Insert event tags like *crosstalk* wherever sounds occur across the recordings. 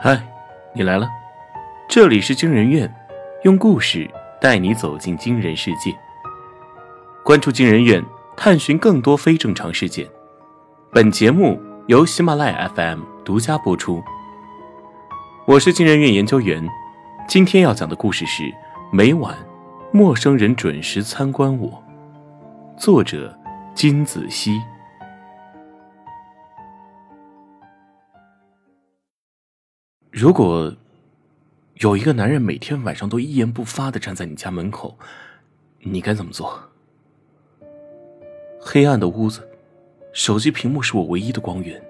嗨，你来了，这里是惊人院，用故事带你走进惊人世界。关注惊人院，探寻更多非正常事件。本节目由喜马拉雅 FM 独家播出。我是惊人院研究员，今天要讲的故事是每晚陌生人准时参观我。作者金子熙。如果有一个男人每天晚上都一言不发的站在你家门口，你该怎么做？黑暗的屋子，手机屏幕是我唯一的光源。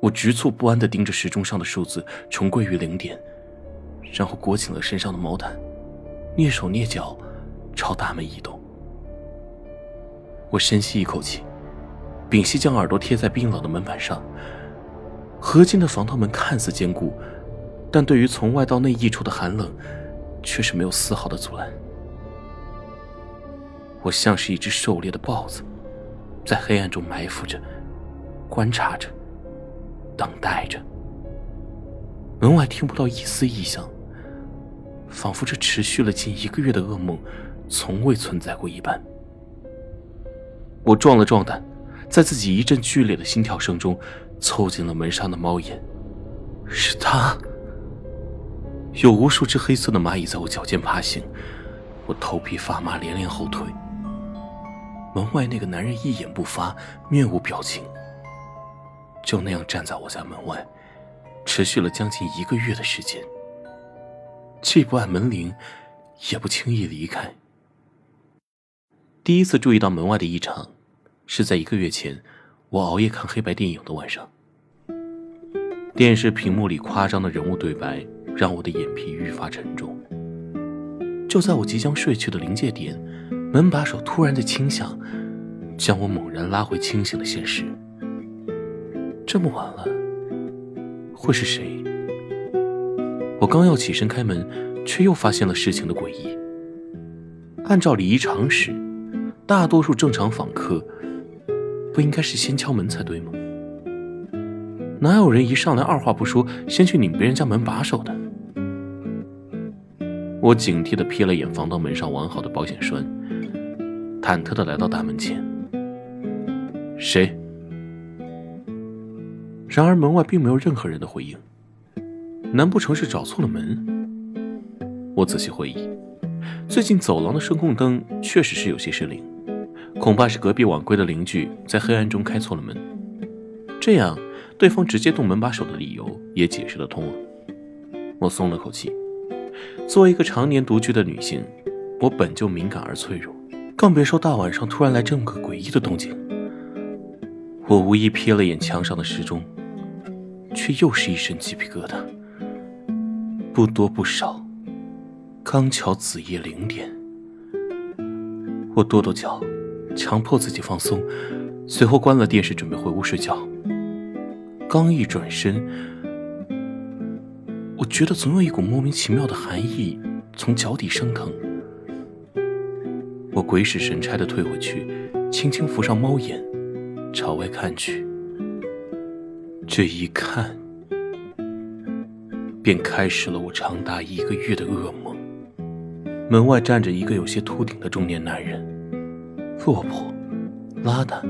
我局促不安的盯着时钟上的数字重归于零点，然后裹紧了身上的毛毯，蹑手蹑脚朝大门移动。我深吸一口气，屏息将耳朵贴在冰冷的门板上。合金的防盗门看似坚固，但对于从外到内溢出的寒冷，却是没有丝毫的阻拦。我像是一只狩猎的豹子，在黑暗中埋伏着，观察着，等待着。门外听不到一丝异响，仿佛这持续了近一个月的噩梦，从未存在过一般。我壮了壮胆，在自己一阵剧烈的心跳声中。凑近了门上的猫眼，是他。有无数只黑色的蚂蚁在我脚尖爬行，我头皮发麻，连连后退。门外那个男人一言不发，面无表情，就那样站在我家门外，持续了将近一个月的时间，既不按门铃，也不轻易离开。第一次注意到门外的异常，是在一个月前。我熬夜看黑白电影的晚上，电视屏幕里夸张的人物对白让我的眼皮愈发沉重。就在我即将睡去的临界点，门把手突然的轻响，将我猛然拉回清醒的现实。这么晚了，会是谁？我刚要起身开门，却又发现了事情的诡异。按照礼仪常识，大多数正常访客。不应该是先敲门才对吗？哪有人一上来二话不说，先去拧别人家门把手的？我警惕的瞥了眼防盗门上完好的保险栓，忐忑的来到大门前。谁？然而门外并没有任何人的回应。难不成是找错了门？我仔细回忆，最近走廊的声控灯确实是有些失灵。恐怕是隔壁晚归的邻居在黑暗中开错了门，这样对方直接动门把手的理由也解释得通了。我松了口气。作为一个常年独居的女性，我本就敏感而脆弱，更别说大晚上突然来这么个诡异的动静。我无意瞥了眼墙上的时钟，却又是一身鸡皮疙瘩。不多不少，刚巧子夜零点。我跺跺脚。强迫自己放松，随后关了电视，准备回屋睡觉。刚一转身，我觉得总有一股莫名其妙的寒意从脚底升腾。我鬼使神差的退回去，轻轻扶上猫眼，朝外看去。这一看，便开始了我长达一个月的噩梦。门外站着一个有些秃顶的中年男人。落魄、邋遢，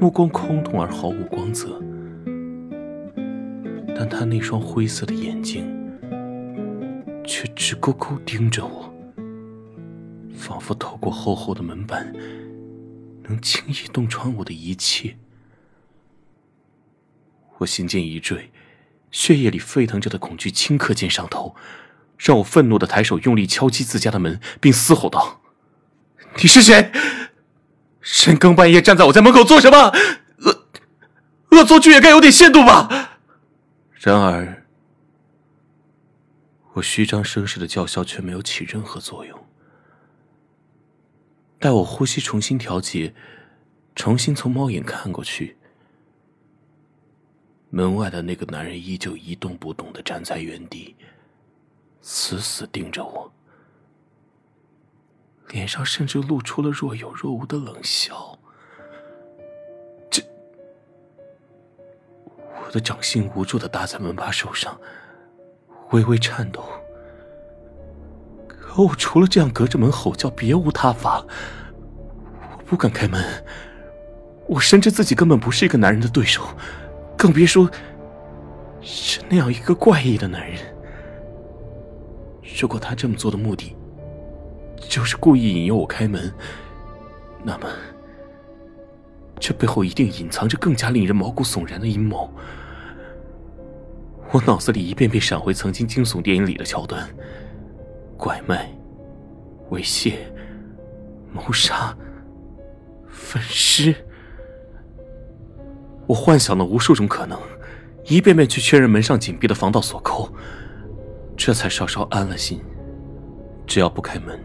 目光空洞而毫无光泽，但他那双灰色的眼睛却直勾勾盯着我，仿佛透过厚厚的门板，能轻易洞穿我的一切。我心尖一坠，血液里沸腾着的恐惧顷刻间上头，让我愤怒的抬手用力敲击自家的门，并嘶吼道：“你是谁？”深更半夜站在我家门口做什么？恶恶作剧也该有点限度吧。然而，我虚张声势的叫嚣却没有起任何作用。待我呼吸重新调节，重新从猫眼看过去，门外的那个男人依旧一动不动的站在原地，死死盯着我。脸上甚至露出了若有若无的冷笑。我的掌心无助的搭在门把手上，微微颤抖。可我除了这样隔着门吼叫，别无他法。我不敢开门，我深知自己根本不是一个男人的对手，更别说是那样一个怪异的男人。如果他这么做的目的就是故意引诱我开门，那么这背后一定隐藏着更加令人毛骨悚然的阴谋。我脑子里一遍遍闪回曾经惊悚电影里的桥段。拐卖、猥亵、谋杀、分尸，我幻想了无数种可能，一遍遍去确认门上紧闭的防盗锁扣，这才稍稍安了心。只要不开门，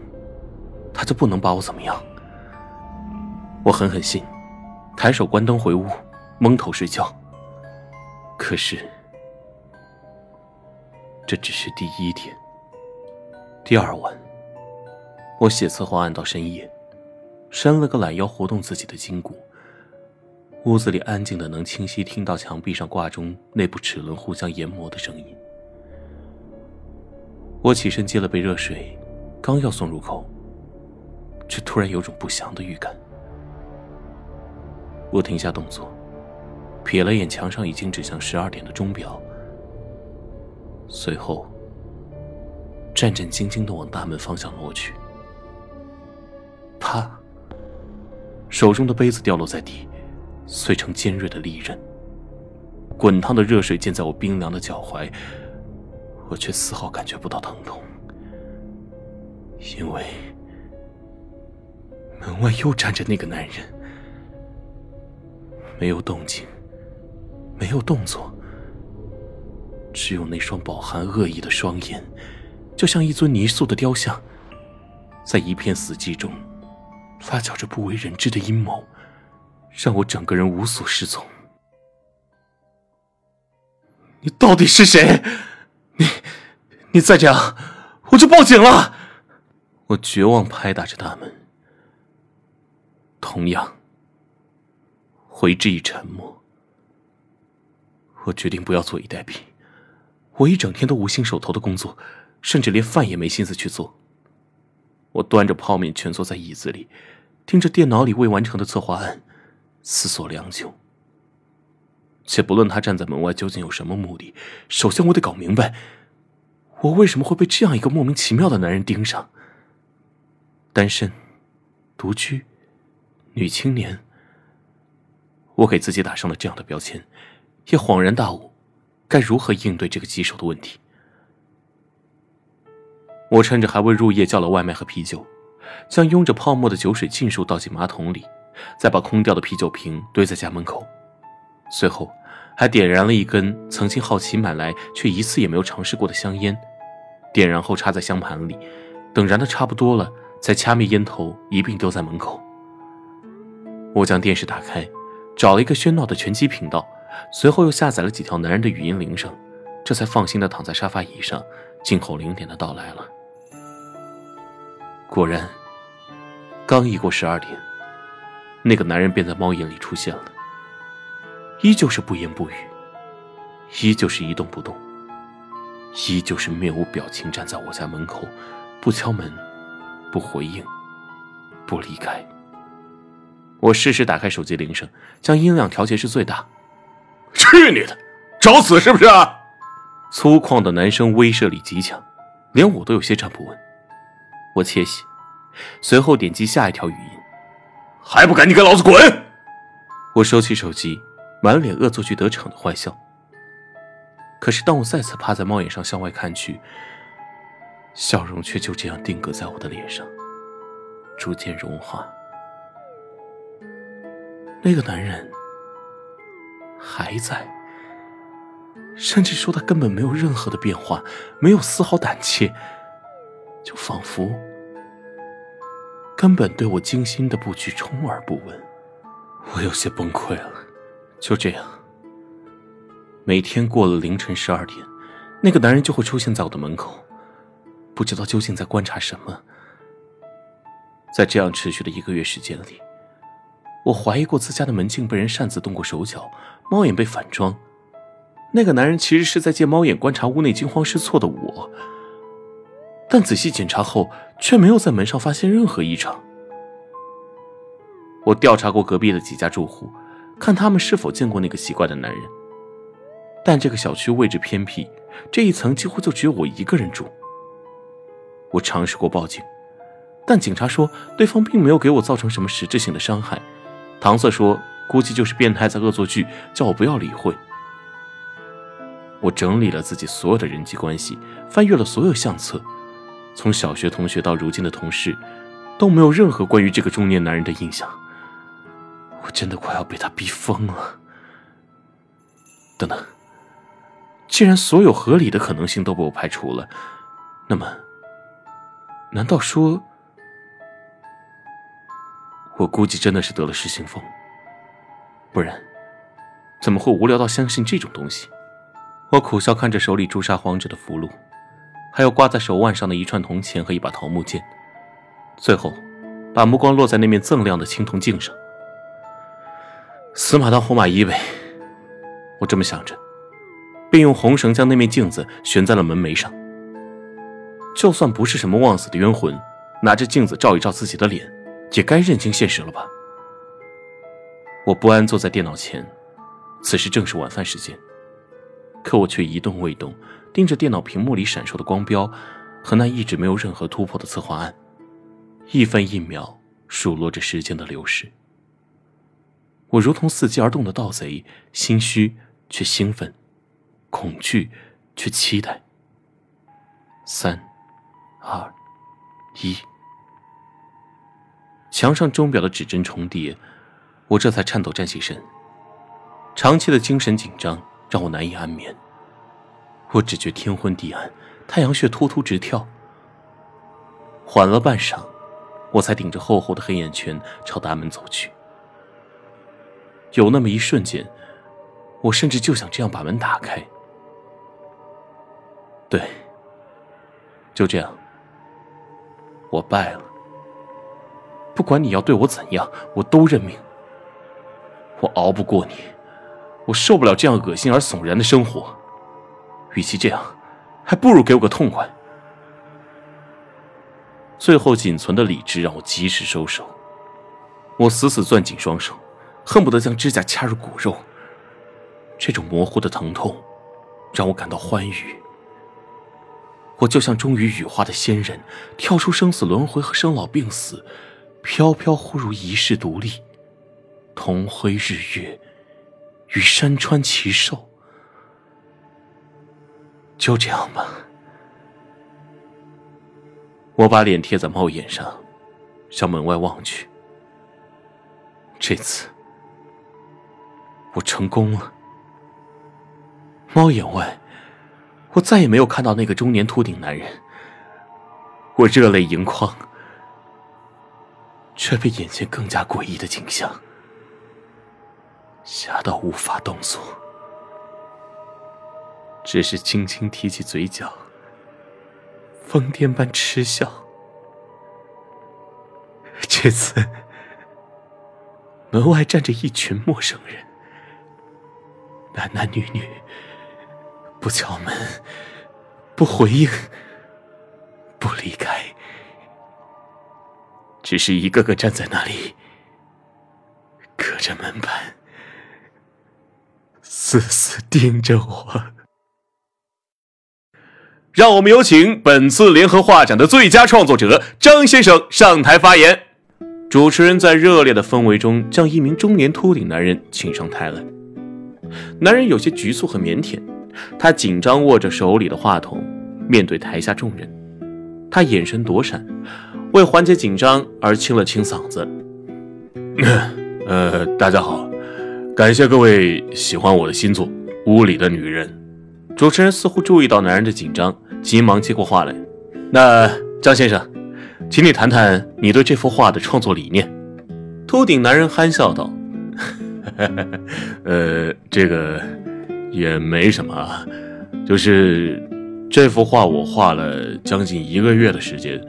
他就不能把我怎么样。我狠狠心，抬手关灯回屋，蒙头睡觉。可是，这只是第一天。第二晚，我写策划案到深夜，伸了个懒腰活动自己的筋骨。屋子里安静的能清晰听到墙壁上挂钟内部齿轮互相研磨的声音。我起身接了杯热水，刚要送入口，却突然有种不祥的预感。我停下动作，瞥了眼墙上已经指向十二点的钟表，随后。战战兢兢的往大门方向挪去，啪！手中的杯子掉落在地，碎成尖锐的利刃。滚烫的热水溅在我冰凉的脚踝，我却丝毫感觉不到疼痛，因为门外又站着那个男人，没有动静，没有动作，只有那双饱含恶意的双眼。就像一尊泥塑的雕像，在一片死寂中，发酵着不为人知的阴谋，让我整个人无所适从。你到底是谁？你，你再这样，我就报警了！我绝望拍打着大门，同样，回之以沉默。我决定不要坐以待毙，我一整天都无心手头的工作。甚至连饭也没心思去做。我端着泡面蜷缩在椅子里，盯着电脑里未完成的策划案，思索良久。且不论他站在门外究竟有什么目的，首先我得搞明白，我为什么会被这样一个莫名其妙的男人盯上。单身、独居、女青年，我给自己打上了这样的标签，也恍然大悟，该如何应对这个棘手的问题。我趁着还未入夜，叫了外卖和啤酒，将拥着泡沫的酒水尽数倒进马桶里，再把空掉的啤酒瓶堆在家门口，随后还点燃了一根曾经好奇买来却一次也没有尝试过的香烟，点燃后插在香盘里，等燃的差不多了，再掐灭烟头，一并丢在门口。我将电视打开，找了一个喧闹的拳击频道，随后又下载了几条男人的语音铃声，这才放心的躺在沙发椅上，静候零点的到来了。果然，刚一过十二点，那个男人便在猫眼里出现了。依旧是不言不语，依旧是一动不动，依旧是面无表情站在我家门口，不敲门，不回应，不离开。我适时打开手机铃声，将音量调节至最大。去你的，找死是不是？粗犷的男声威慑力极强，连我都有些站不稳。我窃喜，随后点击下一条语音：“还不赶紧给老子滚！”我收起手机，满脸恶作剧得逞的坏笑。可是当我再次趴在猫眼上向外看去，笑容却就这样定格在我的脸上，逐渐融化。那个男人还在，甚至说他根本没有任何的变化，没有丝毫胆怯。就仿佛根本对我精心的布局充耳不闻，我有些崩溃了。就这样，每天过了凌晨十二点，那个男人就会出现在我的门口，不知道究竟在观察什么。在这样持续的一个月时间里，我怀疑过自家的门禁被人擅自动过手脚，猫眼被反装，那个男人其实是在借猫眼观察屋内惊慌失措的我，但仔细检查后却没有在门上发现任何异常。我调查过隔壁的几家住户，看他们是否见过那个奇怪的男人，但这个小区位置偏僻，这一层几乎就只有我一个人住。我尝试过报警，但警察说对方并没有给我造成什么实质性的伤害，搪塞说估计就是变态在恶作剧，叫我不要理会。我整理了自己所有的人际关系，翻阅了所有相册，从小学同学到如今的同事，都没有任何关于这个中年男人的印象。我真的快要被他逼疯了。等等，既然所有合理的可能性都被我排除了，那么，难道说，我估计真的是得了失心疯？不然，怎么会无聊到相信这种东西？我苦笑看着手里朱砂黄纸的符箓，还有挂在手腕上的一串铜钱和一把桃木剑，最后，把目光落在那面锃亮的青铜镜上。死马当活马医呗，我这么想着，便用红绳将那面镜子悬在了门楣上。就算不是什么枉死的冤魂，拿着镜子照一照自己的脸，也该认清现实了吧？我不安坐在电脑前，此时正是晚饭时间。可我却一动未动，盯着电脑屏幕里闪烁的光标和那一直没有任何突破的策划案，一分一秒数落着时间的流逝。我如同伺机而动的盗贼，心虚却兴奋，恐惧却期待。三、二、一，墙上钟表的指针重叠，我这才颤抖站起身。长期的精神紧张。让我难以安眠。我只觉天昏地暗，太阳穴突突直跳。缓了半晌，我才顶着厚厚的黑眼圈朝大门走去。有那么一瞬间，我甚至就想这样把门打开。对，就这样，我败了。不管你要对我怎样，我都认命。我熬不过你。我受不了这样恶心而悚然的生活，与其这样，还不如给我个痛快。最后仅存的理智让我及时收手，我死死攥紧双手，恨不得将指甲掐入骨肉。这种模糊的疼痛，让我感到欢愉。我就像终于羽化的仙人，跳出生死轮回和生老病死，飘飘忽如一世独立，同辉日月。与山川齐寿，就这样吧。我把脸贴在猫眼上，向门外望去。这次，我成功了。猫眼外，我再也没有看到那个中年秃顶男人。我热泪盈眶，却被眼前更加诡异的景象。吓到无法动作，只是轻轻提起嘴角，疯癫般嗤笑。这次，门外站着一群陌生人，男男女女，不敲门，不回应，不离开，只是一个个站在那里，隔着门板。死死盯着我，让我们有请本次联合画展的最佳创作者张先生上台发言。主持人在热烈的氛围中将一名中年秃顶男人请上台来。男人有些局促和腼腆，他紧张握着手里的话筒，面对台下众人，他眼神躲闪，为缓解紧张而清了清嗓子：“ *laughs* 呃，大家好。”感谢各位喜欢我的新作《屋里的女人》。主持人似乎注意到男人的紧张，急忙接过话来：“那张先生，请你谈谈你对这幅画的创作理念。”秃顶男人憨笑道：“呃，这个也没什么，就是这幅画我画了将近一个月的时间，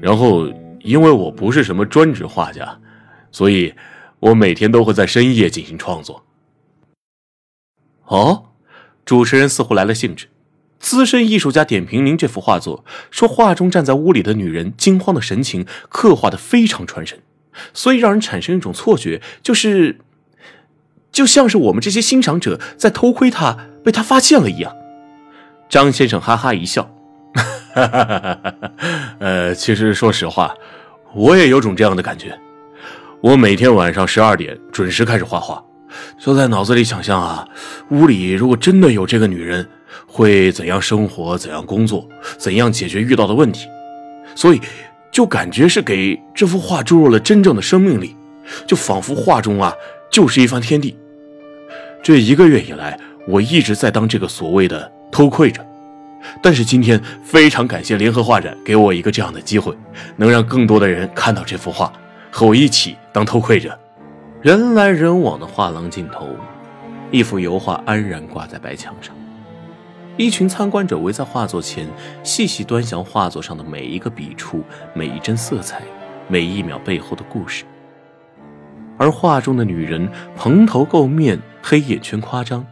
然后因为我不是什么专职画家，所以。”我每天都会在深夜进行创作。哦，主持人似乎来了兴致。资深艺术家点评您这幅画作，说画中站在屋里的女人惊慌的神情刻画的非常传神，所以让人产生一种错觉，就是，就像是我们这些欣赏者在偷窥她，被她发现了一样。张先生哈哈一笑，哈 *laughs* 哈呃，其实说实话，我也有种这样的感觉。我每天晚上十二点准时开始画画，就在脑子里想象啊，屋里如果真的有这个女人。会怎样生活？怎样工作？怎样解决遇到的问题？所以，就感觉是给这幅画注入了真正的生命力，就仿佛画中啊就是一番天地。这一个月以来，我一直在当这个所谓的偷窥者，但是今天非常感谢联合画展给我一个这样的机会，能让更多的人看到这幅画，和我一起当偷窥者。人来人往的画廊尽头，一幅油画安然挂在白墙上。一群参观者围在画作前，细细端详画作上的每一个笔触、每一帧色彩、每一秒背后的故事。而画中的女人蓬头垢面、黑眼圈夸张，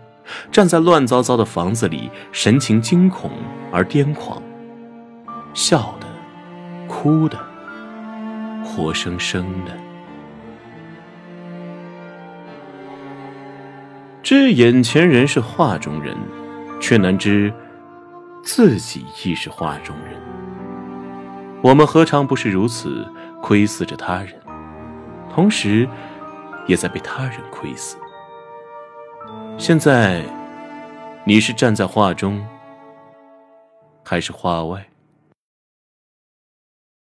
站在乱糟糟的房子里，神情惊恐而癫狂，笑的、哭的、活生生的。知眼前人是画中人。却难知自己亦是画中人。我们何尝不是如此窥视着他人，同时也在被他人窥视。现在，你是站在画中，还是画外？